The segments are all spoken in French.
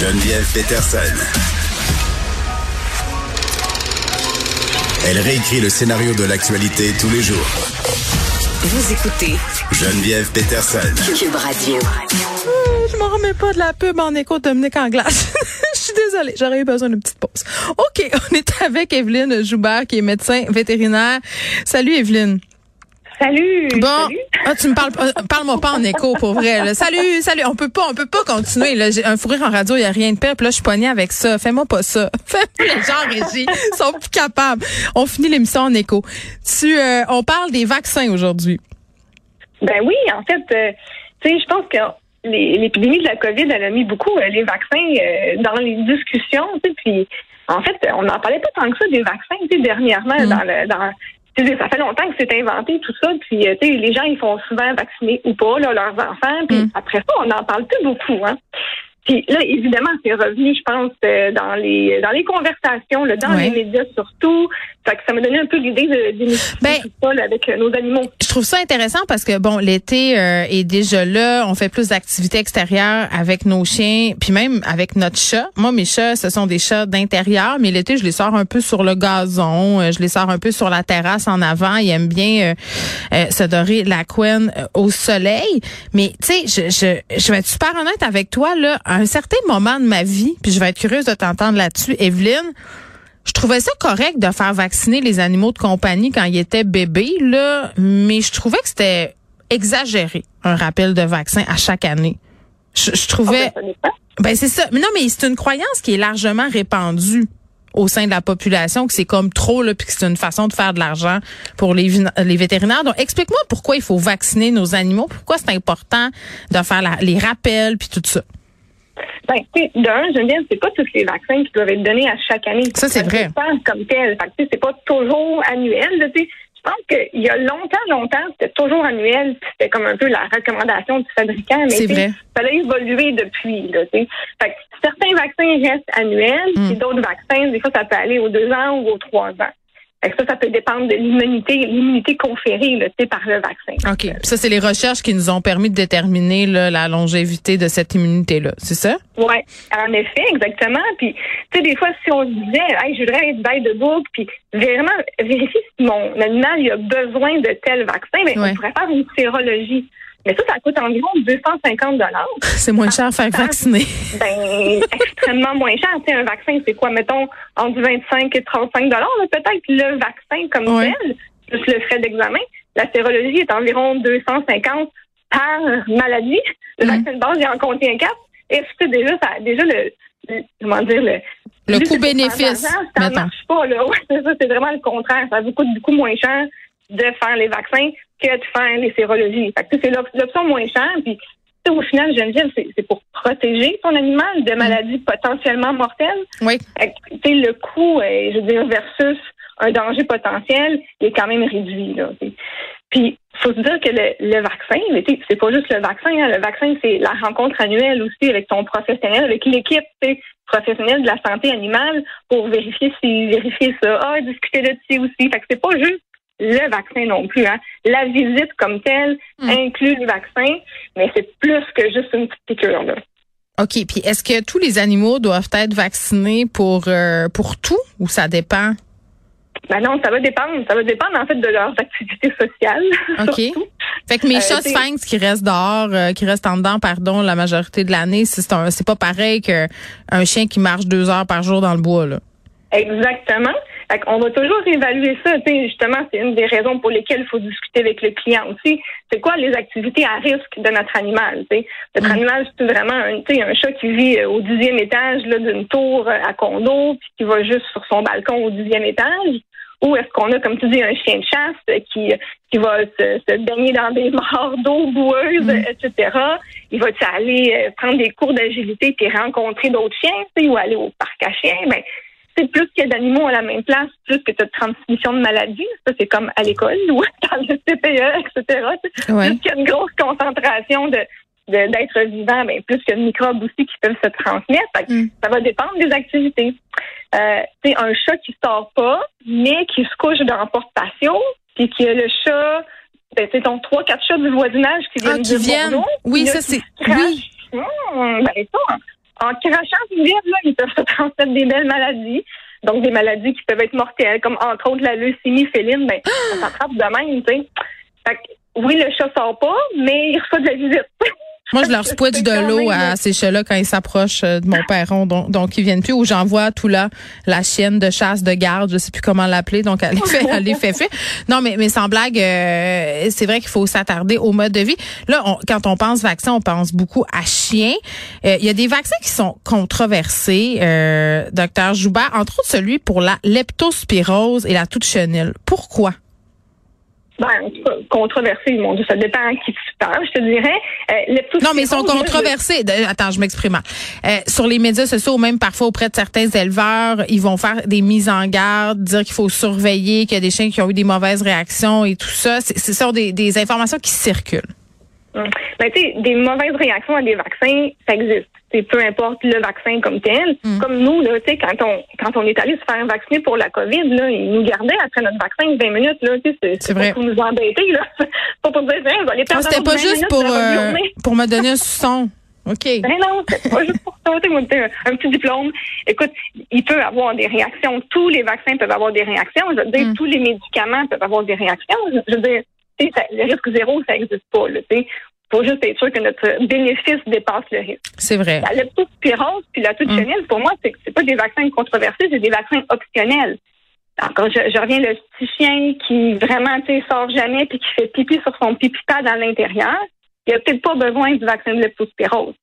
Geneviève Peterson. Elle réécrit le scénario de l'actualité tous les jours. Vous écoutez Geneviève Peterson. Cube Radio. Je m'en remets pas de la pub en écho de Dominique en glace. Je suis désolée, j'aurais eu besoin d'une petite pause. OK, on est avec Evelyne Joubert, qui est médecin vétérinaire. Salut Evelyne. Salut. Bon, Salut. ah, tu me parles, parle-moi pas en écho pour vrai. là. Salut, salut. On peut pas, on peut pas continuer. Là, j'ai un fou rire en radio, il y a rien de pire. Puis là, je suis poignée avec ça. Fais-moi pas ça. Fais-moi les gens régie sont plus capables. On finit l'émission en écho. Tu, euh, on parle des vaccins aujourd'hui. Ben oui, en fait, euh, tu sais, je pense que l'épidémie de la COVID, elle a mis beaucoup euh, les vaccins dans les discussions, tu sais, puis en fait, on n'en parlait pas tant que ça des vaccins, tu sais, dernièrement, Mm. dans le, dans, ça fait longtemps que c'est inventé tout ça, puis euh, tu sais, les gens ils font souvent vacciner ou pas là, leurs enfants, puis Mm. après ça, on n'en parle plus beaucoup, hein. Puis là, évidemment, c'est revenu, je pense, euh, dans les dans les conversations, là, dans Ouais. les médias surtout. Fait que ça m'a donné un peu l'idée de démystifier Ben, tout ça là, avec euh, nos animaux. Je trouve ça intéressant parce que bon, l'été euh, est déjà là, on fait plus d'activités extérieures avec nos chiens, puis même avec notre chat. Moi, mes chats, ce sont des chats d'intérieur, mais l'été, je les sors un peu sur le gazon, je les sors un peu sur la terrasse en avant. Ils aiment bien euh, euh, se dorer la couenne au soleil. Mais tu sais, je, je, je vais être super honnête avec toi là. Un certain moment de ma vie, puis je vais être curieuse de t'entendre là-dessus, Evelyne. Je trouvais ça correct de faire vacciner les animaux de compagnie quand ils étaient bébés, là, mais je trouvais que c'était exagéré, un rappel de vaccin à chaque année. Je, je trouvais... Ah, ben. Ben c'est ça. Mais non, mais c'est une croyance qui est largement répandue au sein de la population que c'est comme trop là puis que c'est une façon de faire de l'argent pour les vétérinaires. Donc explique-moi pourquoi il faut vacciner nos animaux, pourquoi c'est important de faire la- les rappels puis tout ça. Ben, tu sais, d'un, Geneviève, c'est pas tous les vaccins qui doivent être donnés à chaque année. Ça, c'est vrai. comme tel. Fait que, c'est pas toujours annuel. tu sais. Je pense qu'il y a longtemps, longtemps, c'était toujours annuel. C'était comme un peu la recommandation du fabricant. Mais vrai. ça a évolué depuis. Là, tu sais. fait que certains vaccins restent annuels, Mm. d'autres vaccins, des fois, ça peut aller aux deux ans ou aux trois ans. Ça, ça peut dépendre de l'immunité, l'immunité conférée là, par le vaccin. OK. Ça, c'est les recherches qui nous ont permis de déterminer là, la longévité de cette immunité-là. C'est ça? Oui, en effet, exactement. Puis, tu sais, des fois, si on se disait, hey, je voudrais être bail de boucle, puis vraiment vérifier si mon animal il a besoin de tel vaccin, mais Ouais. on pourrait faire une sérologie. Mais ça, ça coûte environ 250 dollars. C'est moins cher à faire vacciner. Ben, extrêmement moins cher. Tu sais, un vaccin, c'est quoi, mettons, entre 25 et 35 dollars, peut-être. Le vaccin comme Ouais. tel, plus le frais d'examen, la sérologie est environ 250 par maladie. Le Mm. vaccin de base, il en contient 4. Et c'est déjà, ça, déjà le, le- comment dire, le, Le coût-bénéfice, Ça mettons. marche pas, là. Ouais, c'est ça, c'est vraiment le contraire. Ça vous coûte beaucoup moins cher de faire les vaccins que de faire les sérologies. C'est l'op- l'option moins chère. Puis, au final, Geneviève, c'est c'est pour protéger ton animal de maladies potentiellement mortelles. Oui. Fait que, Tu sais, le coût, euh, je veux dire, versus un danger potentiel, il est quand même réduit, là. Puis, faut se dire que le, le vaccin, mais tu sais, c'est pas juste le vaccin. hein. Le vaccin, c'est la rencontre annuelle aussi avec ton professionnel, avec l'équipe professionnelle de la santé animale pour vérifier si vérifier ça. Ah, discuter de dessus aussi. Fait que c'est pas juste le vaccin non plus. Hein. La visite comme telle Mm. inclut le vaccin, mais c'est plus que juste une petite piqûre. Là. OK. Puis est-ce que tous les animaux doivent être vaccinés pour euh, pour tout ou ça dépend? Ben non, ça va dépendre. Ça va dépendre en fait de leurs activités sociales. OK. surtout. Fait que mes Euh, chats sphinx qui restent dehors, euh, qui restent en dedans, pardon, la majorité de l'année, c'est pas pareil qu'un chien qui marche deux heures par jour dans le bois, là. Exactement. Fait on va toujours évaluer ça. Tu sais, justement, c'est une des raisons pour lesquelles il faut discuter avec le client aussi. C'est quoi les activités à risque de notre animal? tu sais? Notre Mm. animal, c'est vraiment un, tu sais, un chat qui vit euh, au dixième étage là, d'une tour euh, à condo, puis qui va juste sur son balcon au dixième étage. Ou est-ce qu'on a, comme tu dis, un chien de chasse euh, qui, qui va se, se baigner dans des mares d'eau boueuses, Mm. etc. Il va aller prendre des cours d'agilité puis rencontrer d'autres chiens, tu sais, ou aller au parc à chiens? Ben, c'est plus qu'il y a d'animaux à la même place, plus que tu as de transmission de maladies. Ça, c'est comme à l'école ou dans le CPE, etc. Ouais. Plus qu'il y a une grosse concentration de d'êtres vivants, ben, plus qu'il y a de microbes aussi qui peuvent se transmettre. Fait que Mm. Ça va dépendre des activités. Euh, tu sais, un chat qui sort pas, mais qui se couche dans un porte-patio, puis qui a le chat, ben, c'est ton trois, quatre chats du voisinage qui viennent Ah, qui de viennent. Bordeaux, Oui, ça c'est. Oui. Hum, ben ça, en crachant du vide, là, ils peuvent se transmettre des belles maladies. Donc, des maladies qui peuvent être mortelles, comme entre autres la leucémie féline, ben, ça s'attrape de même, tu sais. Fait que, oui, le chat sort pas, mais il reçoit de la visite. Moi, je leur spouette de l'eau à ces chats-là quand ils s'approchent euh, de mon perron, donc, donc ils viennent plus. Ou j'envoie tout là la chienne de chasse de garde, je sais plus comment l'appeler, donc elle les fait, elle les fait fait. Non, mais mais sans blague, euh, c'est vrai qu'il faut s'attarder au mode de vie. Là, on, quand on pense vaccin, on pense beaucoup à chien. Euh, il y a des vaccins qui sont controversés, euh, docteur Joubert, entre autres celui pour la leptospirose et la toute chenille. Pourquoi? Ben, controversé, mon Dieu, ça dépend à qui tu parles, je te dirais. Euh, non, mais ils sont controversés. Attends, je m'exprime. Euh, sur les médias sociaux, ou même parfois auprès de certains éleveurs, ils vont faire des mises en garde, dire qu'il faut surveiller, qu'il y a des chiens qui ont eu des mauvaises réactions et tout ça. Ce sont des, des informations qui circulent. Hum. Ben, tu sais, des mauvaises réactions à des vaccins, ça existe c'est peu importe le vaccin comme tel. Mm. Comme nous, là, quand on quand on est allé se faire vacciner pour la COVID, là, ils nous gardaient après notre vaccin 20 minutes. Là, c'est vrai. pour nous embêter. Là. pas pour dire, vous allez perdre ah, C'était pas juste pour, euh, pour me donner un son. OK. Ben non, c'est pas juste pour ça. Un, un petit diplôme. Écoute, il peut avoir des réactions. Tous les vaccins peuvent avoir des réactions. Je veux dire, mm. tous les médicaments peuvent avoir des réactions. Je veux dire, le risque zéro, ça n'existe pas. Là, faut juste être sûr que notre bénéfice dépasse le risque. C'est vrai. La leptospirose puis la toute chenille, pour moi, c'est c'est pas des vaccins controversés, c'est des vaccins optionnels. Encore, je, je reviens le petit chien qui vraiment, tu sort jamais puis qui fait pipi sur son pipi pad à l'intérieur. Il a peut-être pas besoin du vaccin de leptospirose,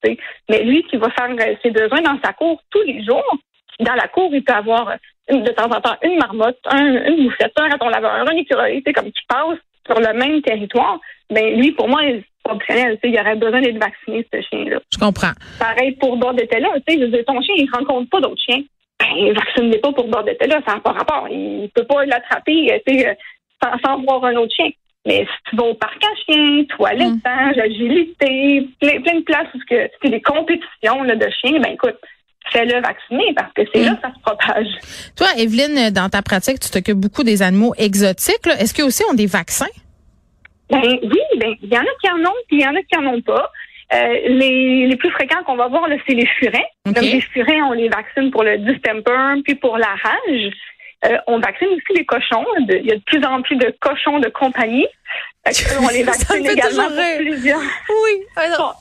mais lui qui va faire euh, ses besoins dans sa cour tous les jours, dans la cour, il peut avoir de temps en temps une marmotte, un, une mouchette, un raton laveur, un écureuil, comme qui passe sur le même territoire. Ben lui, pour moi, optionnel. Il aurait besoin d'être vacciné, ce chien-là. Je comprends. Pareil pour Bordetella. Tu sais, ton chien, il ne rencontre pas d'autres chiens. Ben, vaccine pas pour Bordetella, ça n'a pas rapport. Il ne peut pas l'attraper euh, tu sais, sans, sans voir un autre chien. Mais si tu vas au parc à chiens, toilettage, mm. agilité, plein, plein de places où c'est des compétitions là, de chiens, ben écoute, fais-le vacciner parce que c'est là mm. que ça se propage. Toi, Evelyne, dans ta pratique, tu t'occupes beaucoup des animaux exotiques. Est-ce qu'ils aussi ont des vaccins? Ben oui, ben il y en a qui en ont, puis il y en a qui en ont pas. Euh, les, les plus fréquents qu'on va voir, c'est les furets. Donc les furets, on les vaccine pour le distemper, puis pour la rage. Euh, on vaccine aussi les cochons. il y a de plus en plus de cochons de compagnie. On les vaccine également pour plusieurs. Oui.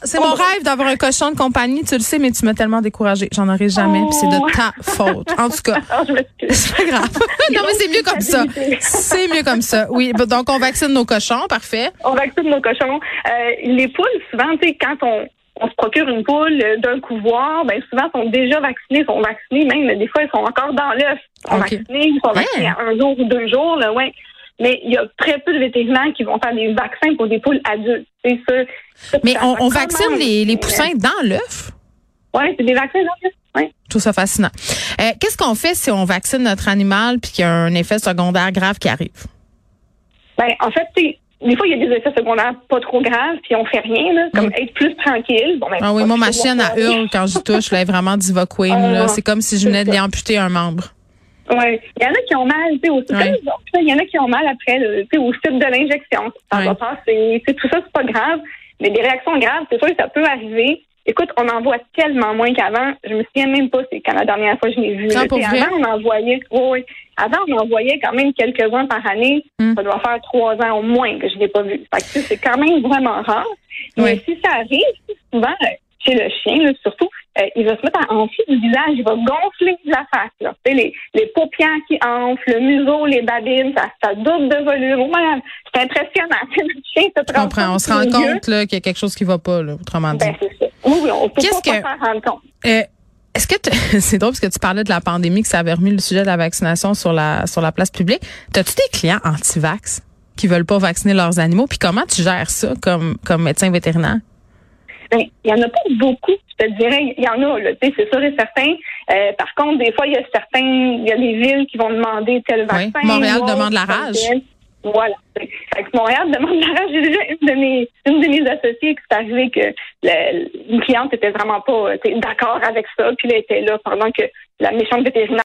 c'est mon rêve d'avoir un cochon de compagnie, tu le sais, mais tu m'as tellement découragée. J'en aurai jamais, puis c'est de oh. ta faute. En tout cas, oh, c'est pas grave. non, mais c'est mieux comme ça. C'est mieux comme ça. Oui. Donc, on vaccine nos cochons, parfait. On vaccine nos cochons. Euh, les poules, souvent, tu sais, quand on on se procure une poule d'un couvoir, ben souvent sont déjà vaccinés, sont vaccinés même, des fois ils sont encore dans l'œuf, ils sont vaccinés, ils sont vaccinés à un jour ou deux jours, là, ouais. Mais il y a très peu de vétérinaires qui vont faire des vaccins pour des poules adultes. C'est ça. Mais on, vaccine les, les, poussins dans l'œuf? Oui, c'est des vaccins dans l'œuf. Ouais. Je trouve ça fascinant. Euh, Qu'est-ce qu'on fait si on vaccine notre animal puis qu'il y a un effet secondaire grave qui arrive? Ben, en fait, des fois, il y a des effets secondaires pas trop graves, puis on fait rien, là, comme mm. être plus tranquille. Bon, ben, ah oui, moi, ma chienne, a hurle quand je touche. Là, elle est vraiment diva queen. Ah, c'est comme si je venais de lui amputer un membre. Oui. Il y en a qui ont mal, tu sais, au Il y en a qui ont mal après, tu sais, au site de l'injection. Ça va passer. Tout ça, c'est pas grave. Mais des réactions graves, c'est sûr que ça peut arriver. Écoute, on en voit tellement moins qu'avant. Je me souviens même pas c'est quand la dernière fois que je l'ai vu. avant, on en voyait, oui, avant, on en voyait quand même quelques-uns par année. Hmm. Ça doit faire trois ans au moins que je l'ai pas vu. c'est quand même vraiment rare. Mais si ça arrive, souvent, chez le chien, surtout, euh, il va se mettre à enfler du visage, il va gonfler la face. Là. Les, les paupières qui enflent, le museau, les babines, ça, ça double de volume. c'est impressionnant. Le chien se Je comprends. On se rend compte qu'il y a quelque chose qui ne va pas, là, autrement dit. Ben, c'est ça. Oui, oui, on peut pas, s'en rendre compte. Euh, est-ce que c'est drôle parce que tu parlais de la pandémie que ça avait remis le sujet de la vaccination sur la sur la place publique. T'as-tu des clients anti-vax qui veulent pas vacciner leurs animaux? Puis comment tu gères ça comme comme médecin vétérinaire? Ben, il y en a pas beaucoup, je te dirais, il y en a là, c'est sûr et certain. Euh, par contre, des fois il y a certains il y a des villes qui vont demander tel vaccin. Oui. Montréal demande la rage. Voilà. Fait que Montréal demande la rage. J'ai déjà une de mes une de mes associées qui s'est arrivé que une cliente était vraiment pas d'accord avec ça, puis elle était là pendant que la méchante vétérinaire